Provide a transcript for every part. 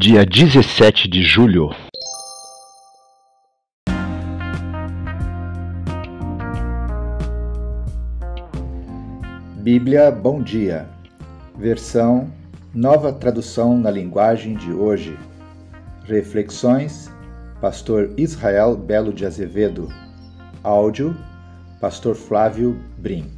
dia 17 de julho. Bíblia Bom Dia, versão Nova Tradução na Linguagem de Hoje. Reflexões, Pastor Israel Belo de Azevedo. Áudio, Pastor Flávio Brim.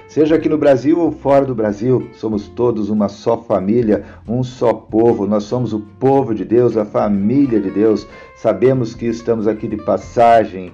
Seja aqui no Brasil ou fora do Brasil, somos todos uma só família, um só povo. Nós somos o povo de Deus, a família de Deus. Sabemos que estamos aqui de passagem.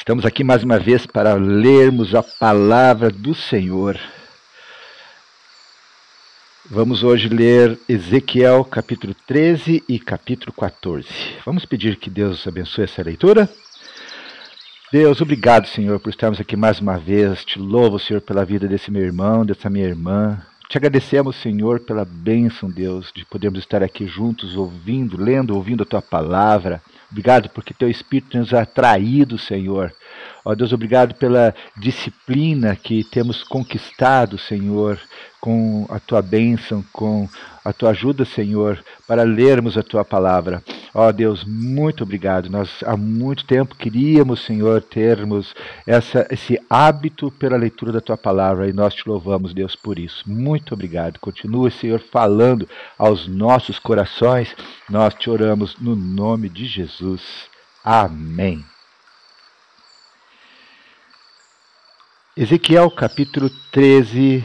Estamos aqui mais uma vez para lermos a palavra do Senhor. Vamos hoje ler Ezequiel capítulo 13 e capítulo 14. Vamos pedir que Deus abençoe essa leitura? Deus, obrigado, Senhor, por estarmos aqui mais uma vez. Te louvo, Senhor, pela vida desse meu irmão, dessa minha irmã. Te agradecemos, Senhor, pela bênção, Deus, de podermos estar aqui juntos, ouvindo, lendo, ouvindo a tua palavra. Obrigado porque teu Espírito nos atraído, Senhor. Ó Deus, obrigado pela disciplina que temos conquistado, Senhor, com a tua bênção, com a tua ajuda, Senhor, para lermos a tua palavra. Ó Deus, muito obrigado. Nós há muito tempo queríamos, Senhor, termos essa, esse hábito pela leitura da tua palavra e nós te louvamos, Deus, por isso. Muito obrigado. Continua, Senhor, falando aos nossos corações. Nós te oramos no nome de Jesus. Amém. Ezequiel capítulo 13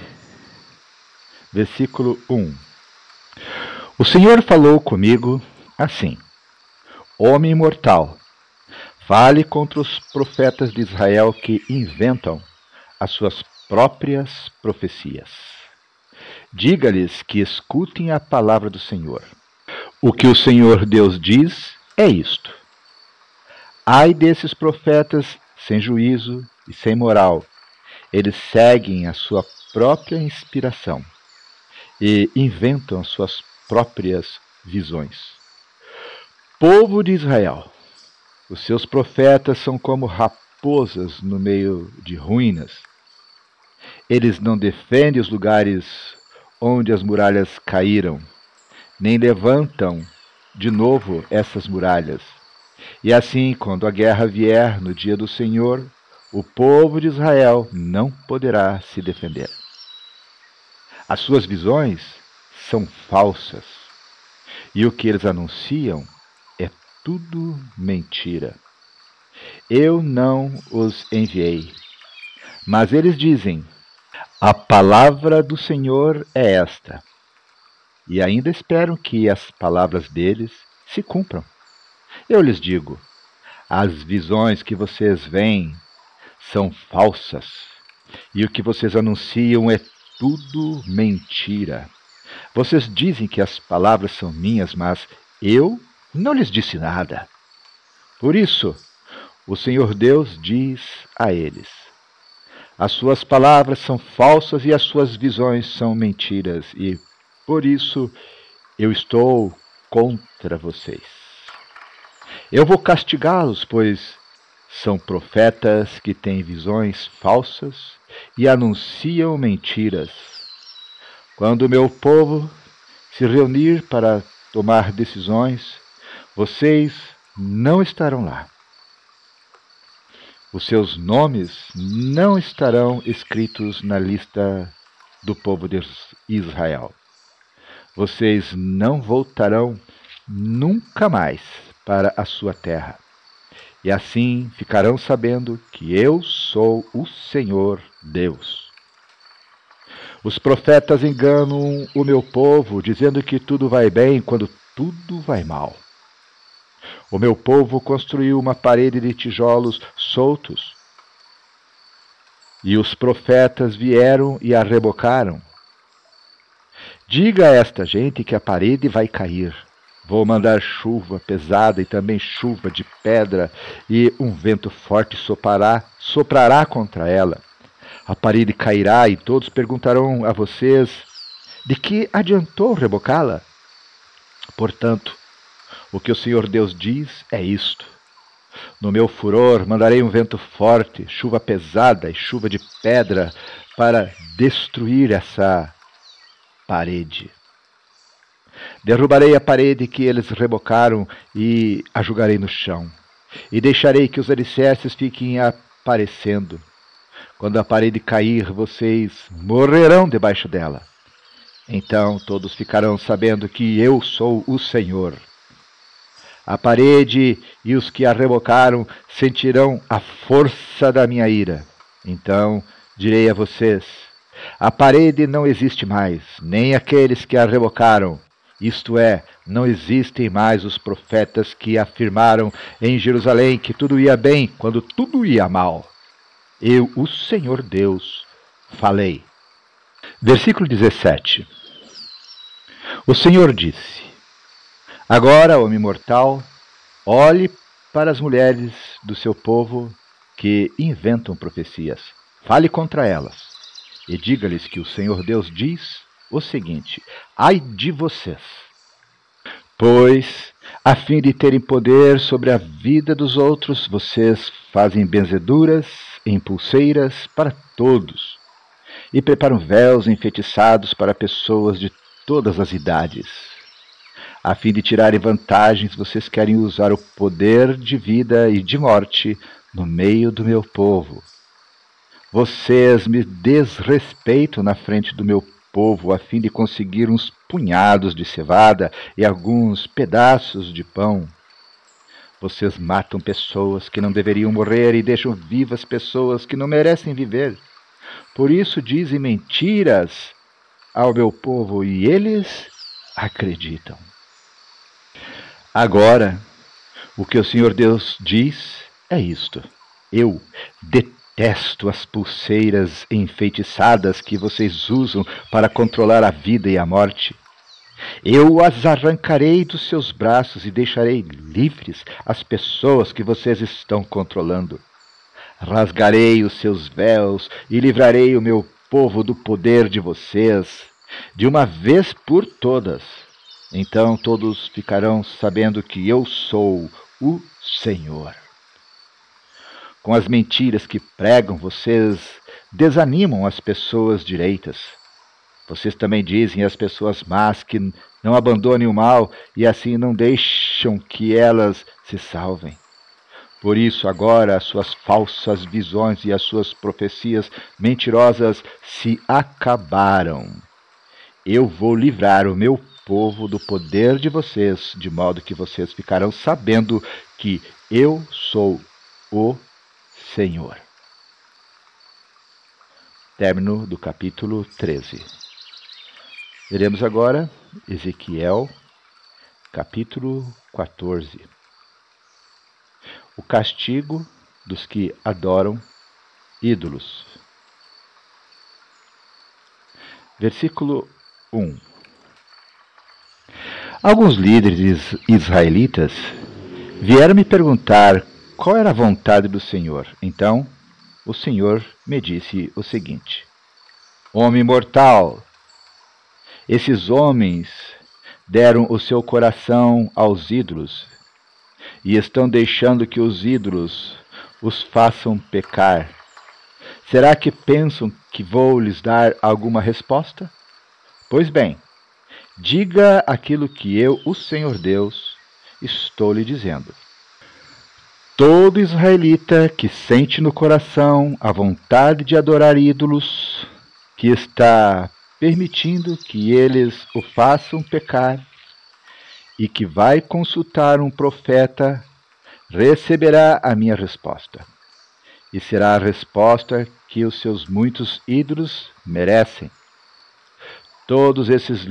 versículo 1. O Senhor falou comigo assim: Homem mortal, fale contra os profetas de Israel que inventam as suas próprias profecias. Diga-lhes que escutem a palavra do Senhor. O que o Senhor Deus diz é isto: Ai desses profetas sem juízo e sem moral. Eles seguem a sua própria inspiração e inventam as suas próprias visões. Povo de Israel, os seus profetas são como raposas no meio de ruínas. Eles não defendem os lugares onde as muralhas caíram, nem levantam de novo essas muralhas. E assim, quando a guerra vier no dia do Senhor, o povo de Israel não poderá se defender. As suas visões são falsas. E o que eles anunciam é tudo mentira. Eu não os enviei. Mas eles dizem: A palavra do Senhor é esta. E ainda esperam que as palavras deles se cumpram. Eu lhes digo: as visões que vocês veem são falsas, e o que vocês anunciam é tudo mentira. Vocês dizem que as palavras são minhas, mas eu não lhes disse nada. Por isso, o Senhor Deus diz a eles: As suas palavras são falsas e as suas visões são mentiras, e por isso eu estou contra vocês. Eu vou castigá-los, pois são profetas que têm visões falsas e anunciam mentiras. Quando meu povo se reunir para tomar decisões, vocês não estarão lá. os seus nomes não estarão escritos na lista do povo de Israel. Vocês não voltarão nunca mais para a sua terra. E assim ficarão sabendo que eu sou o Senhor Deus. Os profetas enganam o meu povo, dizendo que tudo vai bem quando tudo vai mal. O meu povo construiu uma parede de tijolos soltos. E os profetas vieram e a rebocaram. Diga a esta gente que a parede vai cair. Vou mandar chuva pesada e também chuva de pedra, e um vento forte soprará, soprará contra ela. A parede cairá e todos perguntarão a vocês: de que adiantou rebocá-la? Portanto, o que o Senhor Deus diz é isto: No meu furor mandarei um vento forte, chuva pesada e chuva de pedra para destruir essa parede. Derrubarei a parede que eles rebocaram e a jogarei no chão. E deixarei que os alicerces fiquem aparecendo. Quando a parede cair, vocês morrerão debaixo dela. Então todos ficarão sabendo que eu sou o Senhor. A parede e os que a rebocaram sentirão a força da minha ira. Então direi a vocês: a parede não existe mais, nem aqueles que a revocaram. Isto é, não existem mais os profetas que afirmaram em Jerusalém que tudo ia bem quando tudo ia mal. Eu, o Senhor Deus, falei. Versículo 17. O Senhor disse: Agora, homem mortal, olhe para as mulheres do seu povo que inventam profecias. Fale contra elas e diga-lhes que o Senhor Deus diz o seguinte: Ai de vocês, pois, a fim de terem poder sobre a vida dos outros, vocês fazem benzeduras em pulseiras para todos e preparam véus enfeitiçados para pessoas de todas as idades. A fim de tirarem vantagens, vocês querem usar o poder de vida e de morte no meio do meu povo vocês me desrespeitam na frente do meu povo a fim de conseguir uns punhados de cevada e alguns pedaços de pão. Vocês matam pessoas que não deveriam morrer e deixam vivas pessoas que não merecem viver. Por isso dizem mentiras ao meu povo e eles acreditam. Agora, o que o Senhor Deus diz é isto: eu detesto Detesto as pulseiras enfeitiçadas que vocês usam para controlar a vida e a morte. Eu as arrancarei dos seus braços e deixarei livres as pessoas que vocês estão controlando. Rasgarei os seus véus e livrarei o meu povo do poder de vocês, de uma vez por todas. Então todos ficarão sabendo que eu sou o Senhor. Com as mentiras que pregam, vocês desanimam as pessoas direitas. Vocês também dizem às pessoas más que não abandonem o mal e assim não deixam que elas se salvem. Por isso, agora, as suas falsas visões e as suas profecias mentirosas se acabaram. Eu vou livrar o meu povo do poder de vocês, de modo que vocês ficarão sabendo que eu sou o Senhor. Término do capítulo 13. Veremos agora Ezequiel, capítulo 14. O castigo dos que adoram ídolos. Versículo 1. Alguns líderes israelitas vieram me perguntar qual era a vontade do Senhor? Então o Senhor me disse o seguinte: Homem mortal, esses homens deram o seu coração aos ídolos e estão deixando que os ídolos os façam pecar. Será que pensam que vou lhes dar alguma resposta? Pois bem, diga aquilo que eu, o Senhor Deus, estou lhe dizendo. Todo israelita que sente no coração a vontade de adorar ídolos, que está permitindo que eles o façam pecar e que vai consultar um profeta, receberá a minha resposta. E será a resposta que os seus muitos ídolos merecem. Todos esses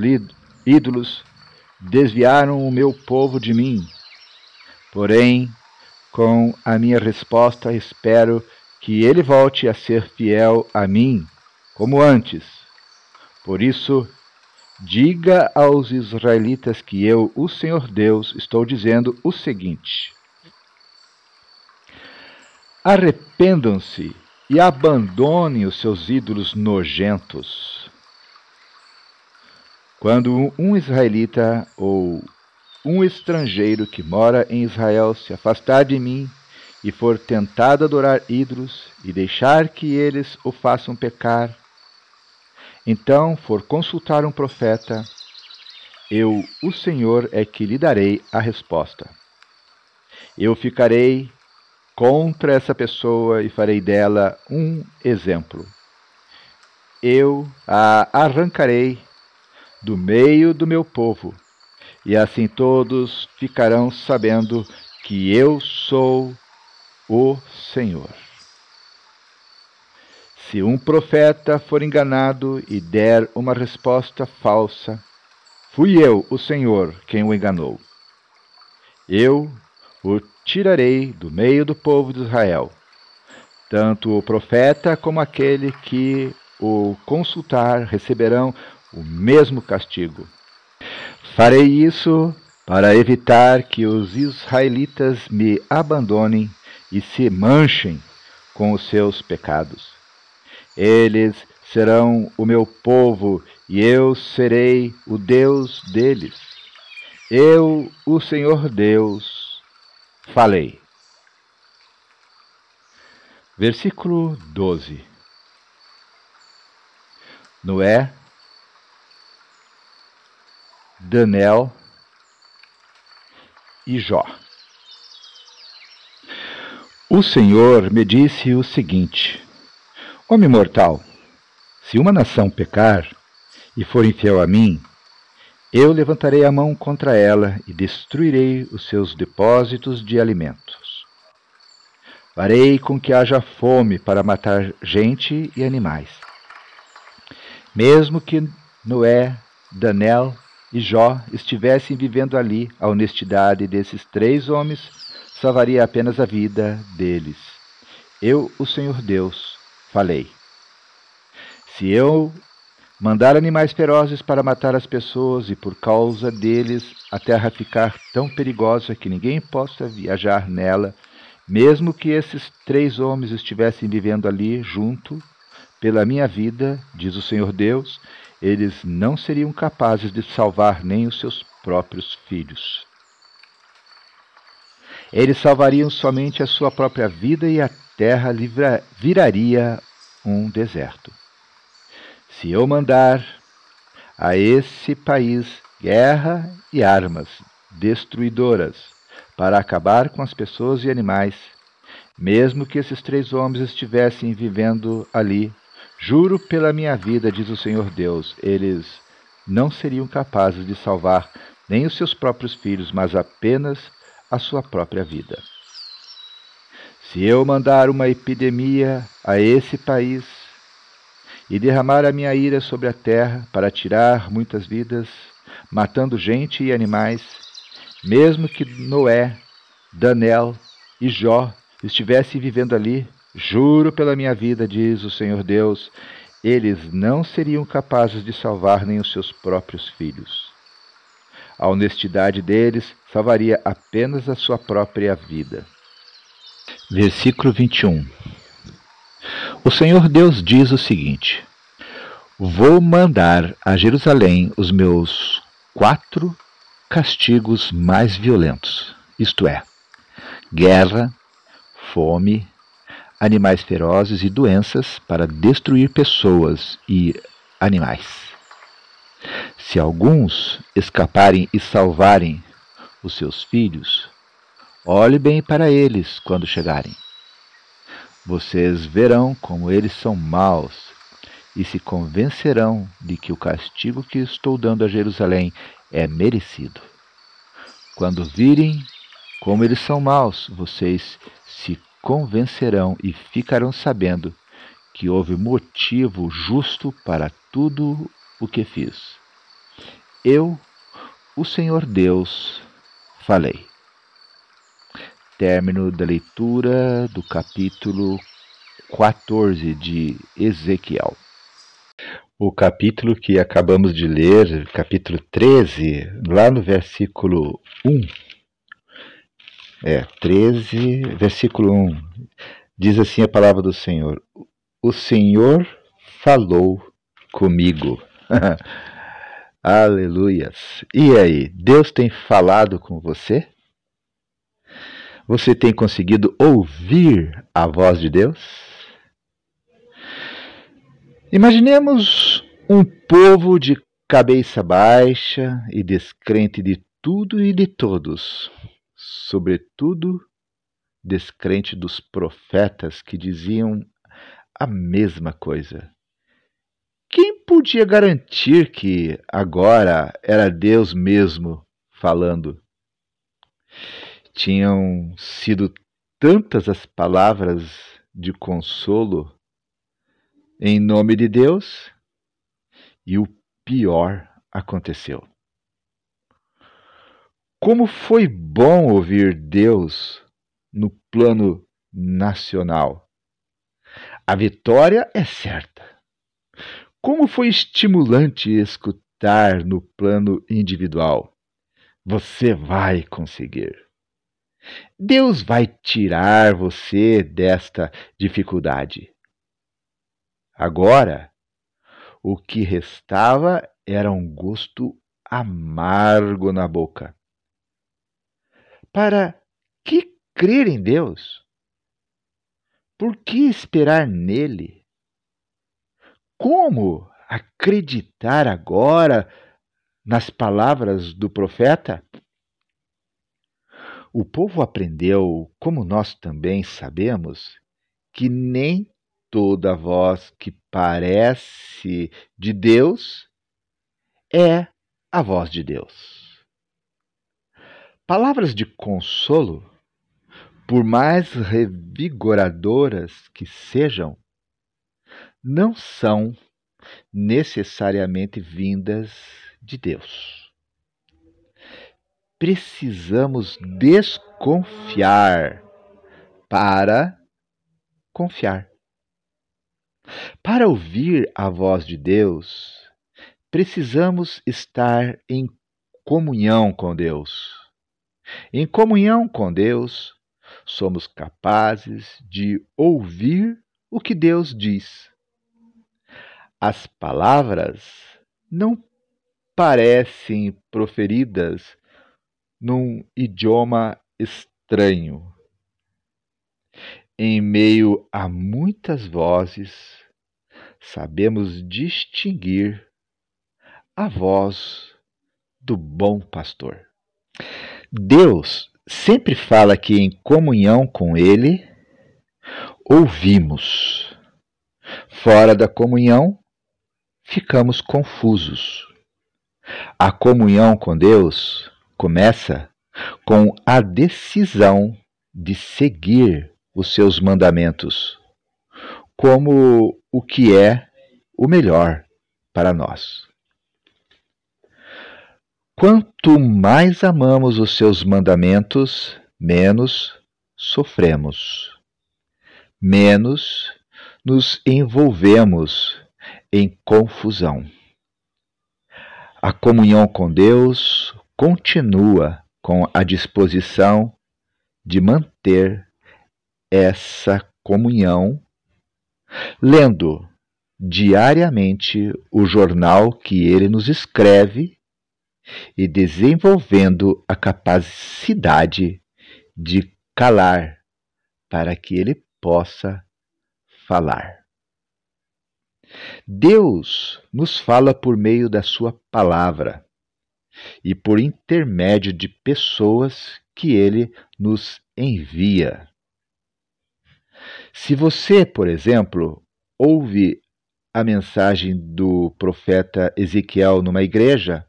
ídolos desviaram o meu povo de mim. Porém, com a minha resposta, espero que ele volte a ser fiel a mim, como antes. Por isso, diga aos israelitas que eu, o Senhor Deus, estou dizendo o seguinte: Arrependam-se e abandonem os seus ídolos nojentos. Quando um israelita ou um estrangeiro que mora em Israel se afastar de mim e for tentado adorar ídolos e deixar que eles o façam pecar, então for consultar um profeta, eu, o Senhor, é que lhe darei a resposta. Eu ficarei contra essa pessoa e farei dela um exemplo. Eu a arrancarei do meio do meu povo, e assim todos ficarão sabendo que eu sou o Senhor. Se um profeta for enganado e der uma resposta falsa, fui eu, o Senhor, quem o enganou. Eu o tirarei do meio do povo de Israel. Tanto o profeta como aquele que o consultar receberão o mesmo castigo. Farei isso para evitar que os israelitas me abandonem e se manchem com os seus pecados. Eles serão o meu povo e eu serei o Deus deles. Eu, o Senhor Deus, falei. Versículo 12. Noé, Daniel e Jó. O Senhor me disse o seguinte: Homem mortal, se uma nação pecar e for infiel a mim, eu levantarei a mão contra ela e destruirei os seus depósitos de alimentos. Farei com que haja fome para matar gente e animais. Mesmo que Noé, Daniel e Jó estivessem vivendo ali, a honestidade desses três homens salvaria apenas a vida deles. Eu, o Senhor Deus, falei. Se eu mandar animais ferozes para matar as pessoas e por causa deles a terra ficar tão perigosa que ninguém possa viajar nela, mesmo que esses três homens estivessem vivendo ali junto, pela minha vida, diz o Senhor Deus, eles não seriam capazes de salvar nem os seus próprios filhos. Eles salvariam somente a sua própria vida e a terra livra, viraria um deserto. Se eu mandar a esse país guerra e armas destruidoras para acabar com as pessoas e animais, mesmo que esses três homens estivessem vivendo ali, juro pela minha vida, diz o Senhor Deus, eles não seriam capazes de salvar nem os seus próprios filhos, mas apenas a sua própria vida. Se eu mandar uma epidemia a esse país, e derramar a minha ira sobre a terra para tirar muitas vidas, matando gente e animais, mesmo que Noé, Daniel e Jó estivessem vivendo ali, juro pela minha vida, diz o Senhor Deus, eles não seriam capazes de salvar nem os seus próprios filhos. A honestidade deles salvaria apenas a sua própria vida. Versículo 21 o Senhor Deus diz o seguinte: Vou mandar a Jerusalém os meus quatro castigos mais violentos, isto é, guerra, fome, animais ferozes e doenças para destruir pessoas e animais. Se alguns escaparem e salvarem os seus filhos, Olhe bem para eles quando chegarem. Vocês verão como eles são maus e se convencerão de que o castigo que estou dando a Jerusalém é merecido. Quando virem como eles são maus, vocês se convencerão e ficarão sabendo que houve motivo justo para tudo o que fiz. Eu, o Senhor Deus, falei. Término da leitura do capítulo 14 de Ezequiel. O capítulo que acabamos de ler, capítulo 13, lá no versículo 1. É, 13, versículo 1. Diz assim a palavra do Senhor: O Senhor falou comigo. Aleluias. E aí, Deus tem falado com você? Você tem conseguido ouvir a voz de Deus? Imaginemos um povo de cabeça baixa e descrente de tudo e de todos, sobretudo descrente dos profetas que diziam a mesma coisa. Quem podia garantir que agora era Deus mesmo falando? Tinham sido tantas as palavras de consolo em nome de Deus e o pior aconteceu. Como foi bom ouvir Deus no plano nacional. A vitória é certa. Como foi estimulante escutar no plano individual. Você vai conseguir. Deus vai tirar você desta dificuldade. Agora, o que restava era um gosto amargo na boca. Para que crer em Deus? Por que esperar nele? Como acreditar agora nas palavras do profeta? O povo aprendeu, como nós também sabemos, que nem toda voz que parece de Deus é a voz de Deus. Palavras de consolo, por mais revigoradoras que sejam, não são necessariamente vindas de Deus precisamos desconfiar para confiar. Para ouvir a voz de Deus, precisamos estar em comunhão com Deus. Em comunhão com Deus, somos capazes de ouvir o que Deus diz. As palavras não parecem proferidas num idioma estranho. Em meio a muitas vozes, sabemos distinguir a voz do bom pastor. Deus sempre fala que em comunhão com Ele ouvimos. Fora da comunhão, ficamos confusos. A comunhão com Deus começa com a decisão de seguir os seus mandamentos, como o que é o melhor para nós. Quanto mais amamos os seus mandamentos, menos sofremos, menos nos envolvemos em confusão. A comunhão com Deus continua com a disposição de manter essa comunhão, lendo diariamente o jornal que ele nos escreve e desenvolvendo a capacidade de calar para que ele possa falar. Deus nos fala por meio da Sua palavra e por intermédio de pessoas que ele nos envia. Se você, por exemplo, ouve a mensagem do profeta Ezequiel numa igreja,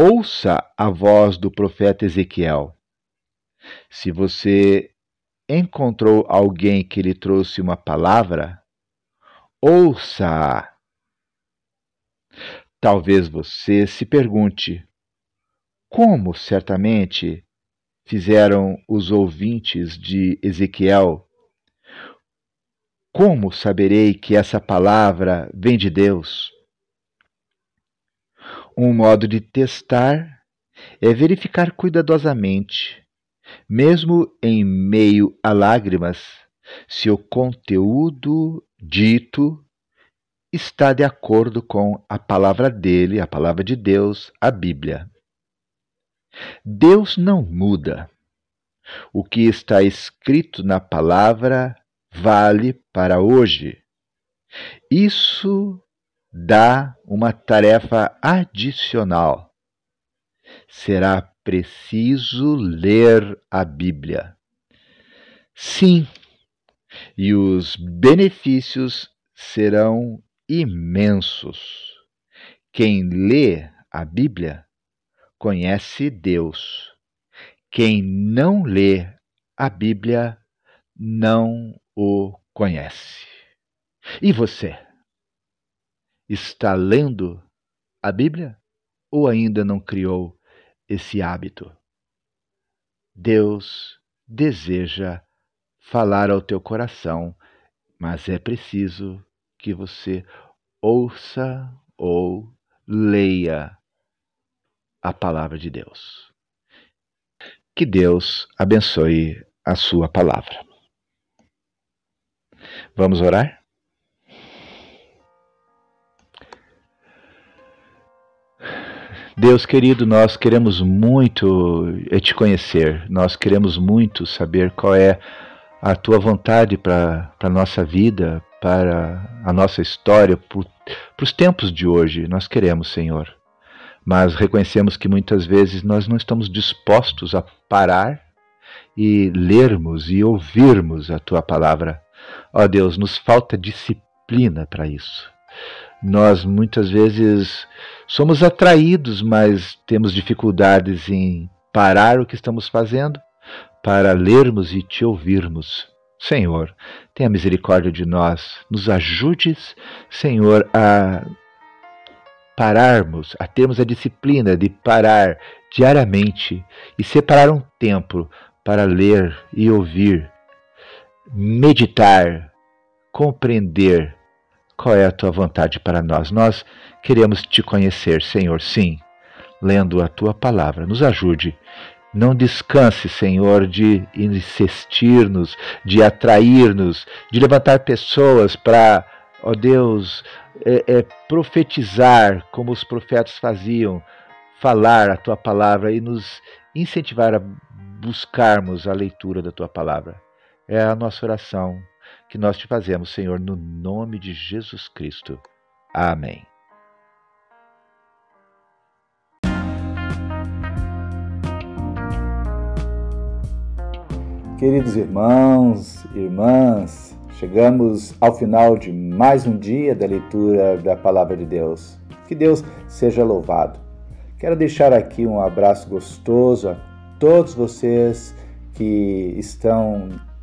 ouça a voz do profeta Ezequiel. Se você encontrou alguém que lhe trouxe uma palavra, ouça-a. Talvez você se pergunte: como certamente fizeram os ouvintes de Ezequiel? Como saberei que essa palavra vem de Deus? Um modo de testar é verificar cuidadosamente, mesmo em meio a lágrimas, se o conteúdo dito está de acordo com a palavra dele, a palavra de Deus, a Bíblia. Deus não muda. O que está escrito na palavra vale para hoje. Isso dá uma tarefa adicional. Será preciso ler a Bíblia. Sim, e os benefícios serão imensos. Quem lê a Bíblia conhece Deus. Quem não lê a Bíblia não o conhece. E você? Está lendo a Bíblia ou ainda não criou esse hábito? Deus deseja falar ao teu coração, mas é preciso que você ouça ou leia a palavra de Deus. Que Deus abençoe a sua palavra. Vamos orar? Deus querido, nós queremos muito te conhecer, nós queremos muito saber qual é a tua vontade para a nossa vida, para a nossa história, para os tempos de hoje. Nós queremos, Senhor. Mas reconhecemos que muitas vezes nós não estamos dispostos a parar e lermos e ouvirmos a tua palavra. Ó Deus, nos falta disciplina para isso. Nós muitas vezes somos atraídos, mas temos dificuldades em parar o que estamos fazendo para lermos e te ouvirmos. Senhor, tenha misericórdia de nós, nos ajudes, Senhor, a pararmos, a termos a disciplina de parar diariamente e separar um tempo para ler e ouvir, meditar, compreender qual é a tua vontade para nós. Nós queremos te conhecer, Senhor, sim, lendo a tua palavra. Nos ajude não descanse, Senhor, de insistir-nos, de atrair-nos, de levantar pessoas para, ó Deus, é, é, profetizar como os profetas faziam, falar a tua palavra e nos incentivar a buscarmos a leitura da tua palavra. É a nossa oração que nós te fazemos, Senhor, no nome de Jesus Cristo. Amém. Queridos irmãos, irmãs, chegamos ao final de mais um dia da leitura da Palavra de Deus. Que Deus seja louvado. Quero deixar aqui um abraço gostoso a todos vocês que estão